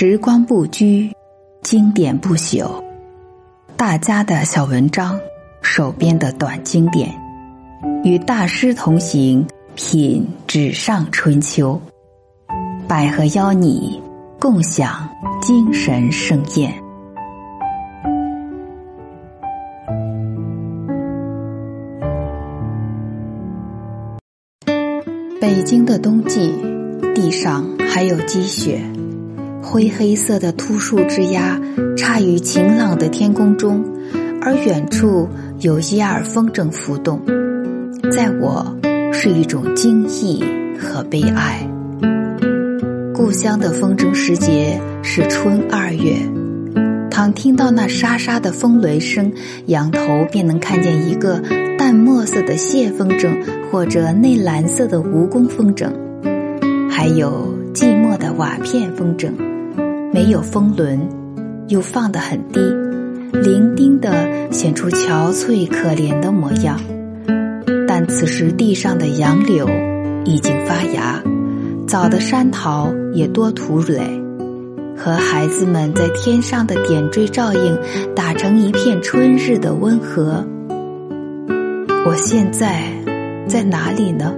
时光不居，经典不朽。大家的小文章，手边的短经典，与大师同行，品纸上春秋。百合邀你共享精神盛宴。北京的冬季，地上还有积雪，灰黑色的秃树枝桠插于晴朗的天空中，而远处有一二风筝浮动，在我是一种惊异和悲哀。故乡的风筝时节是春二月，倘听到那沙沙的风雷声，仰头便能看见一个。淡墨色的蟹风筝，或者内蓝色的蜈蚣风筝，还有寂寞的瓦片风筝，没有风轮，又放得很低，伶仃的显出憔悴可怜的模样。但此时地上的杨柳已经发芽，早的山桃也多吐蕊，和孩子们在天上的点缀照应，打成一片春日的温和。我现在在哪里呢？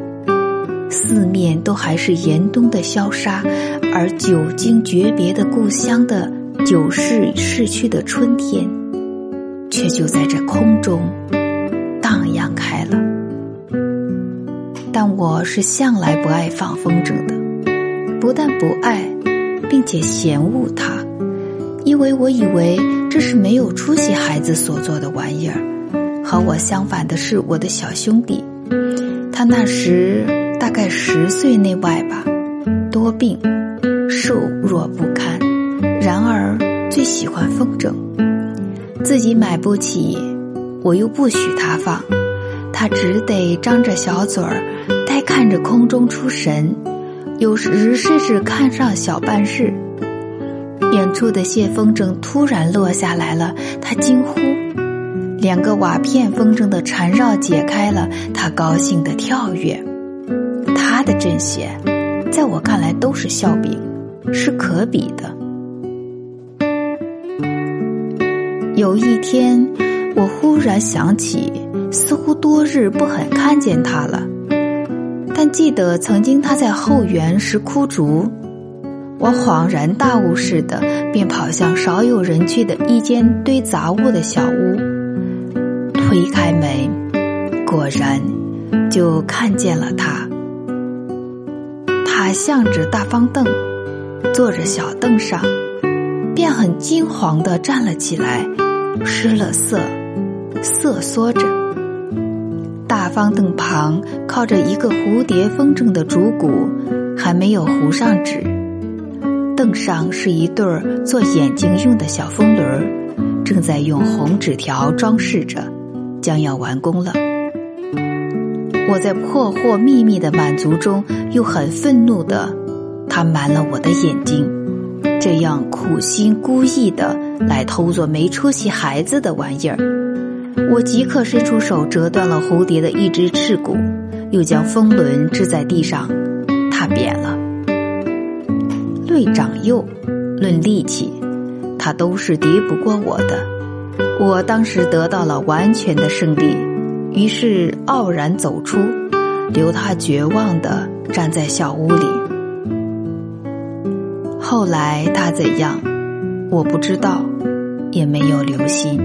四面都还是严冬的萧杀，而久经诀别的故乡的久逝逝去的春天，却就在这空中荡漾开了。但我是向来不爱放风筝的，不但不爱，并且嫌恶它，因为我以为这是没有出息孩子所做的玩意儿。和我相反的是我的小兄弟，他那时大概十岁内外吧，多病，瘦弱不堪，然而最喜欢风筝，自己买不起，我又不许他放，他只得张着小嘴儿，呆看着空中出神，有时甚至看上小半日。远处的谢风筝突然落下来了，他惊呼。两个瓦片风筝的缠绕解开了，他高兴的跳跃。他的阵线，在我看来都是笑柄，是可比的。有一天，我忽然想起，似乎多日不很看见他了，但记得曾经他在后园拾枯竹。我恍然大悟似的，便跑向少有人去的一间堆杂物的小屋。推开门，果然就看见了他。他向着大方凳，坐着小凳上，便很惊惶的站了起来，失了色，瑟缩着。大方凳旁靠着一个蝴蝶风筝的竹骨，还没有糊上纸。凳上是一对儿做眼睛用的小风轮，正在用红纸条装饰着。将要完工了，我在破获秘密的满足中，又很愤怒的，他瞒了我的眼睛，这样苦心孤诣的来偷做没出息孩子的玩意儿。我即刻伸出手折断了蝴蝶的一只翅骨，又将风轮掷在地上，踏扁了。论长幼，论力气，他都是敌不过我的。我当时得到了完全的胜利，于是傲然走出，留他绝望的站在小屋里。后来他怎样，我不知道，也没有留心。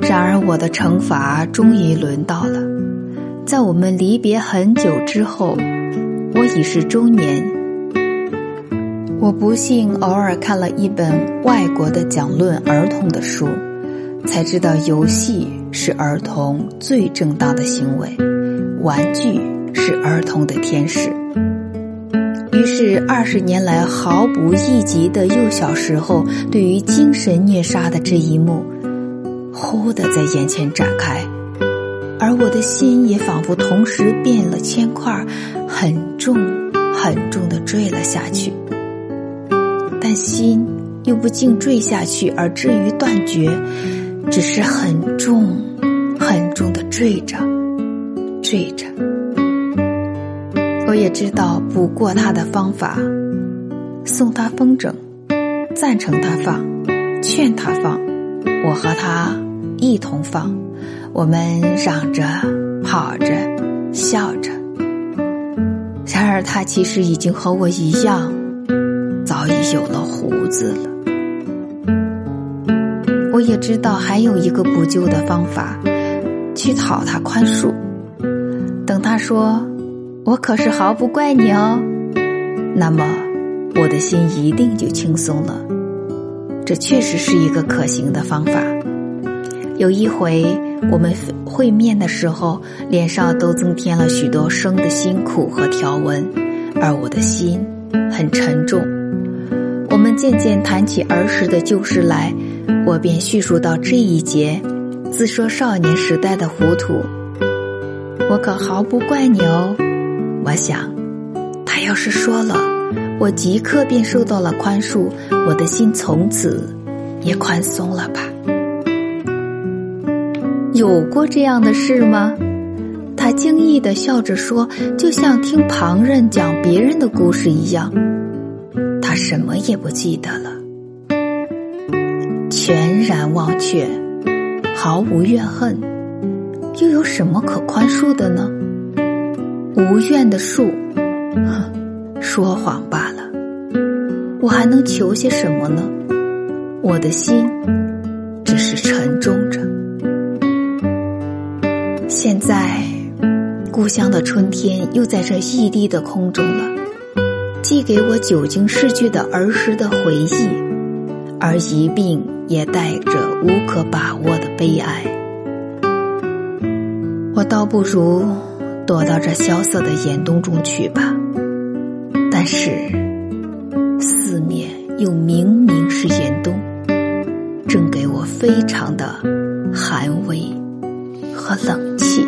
然而我的惩罚终于轮到了，在我们离别很久之后，我已是中年。我不幸偶尔看了一本外国的讲论儿童的书，才知道游戏是儿童最正当的行为，玩具是儿童的天使。于是二十年来毫不易及的幼小时候对于精神虐杀的这一幕，忽的在眼前展开，而我的心也仿佛同时变了千块，很重很重的坠了下去。但心又不竟坠下去而至于断绝，只是很重、很重的坠着，坠着。我也知道不过他的方法，送他风筝，赞成他放，劝他放，我和他一同放，我们嚷着、跑着、笑着。然而他其实已经和我一样，早已有了胡子了。我也知道还有一个补救的方法，去讨他宽恕。等他说：“我可是毫不怪你哦。”那么，我的心一定就轻松了。这确实是一个可行的方法。有一回我们会面的时候，脸上都增添了许多生的辛苦和条纹，而我的心很沉重。我们渐渐谈起儿时的旧事来。我便叙述到这一节，自说少年时代的糊涂。我可毫不怪你哦。我想，他要是说了，我即刻便受到了宽恕，我的心从此也宽松了吧？有过这样的事吗？他惊异的笑着说，就像听旁人讲别人的故事一样。他什么也不记得了。然忘却，毫无怨恨，又有什么可宽恕的呢？无怨的恕，哼，说谎罢了。我还能求些什么呢？我的心只是沉重着。现在，故乡的春天又在这异地的空中了，寄给我久经逝去的儿时的回忆，而一并。也带着无可把握的悲哀，我倒不如躲到这萧瑟的严冬中去吧。但是四面又明明是严冬，正给我非常的寒微和冷气。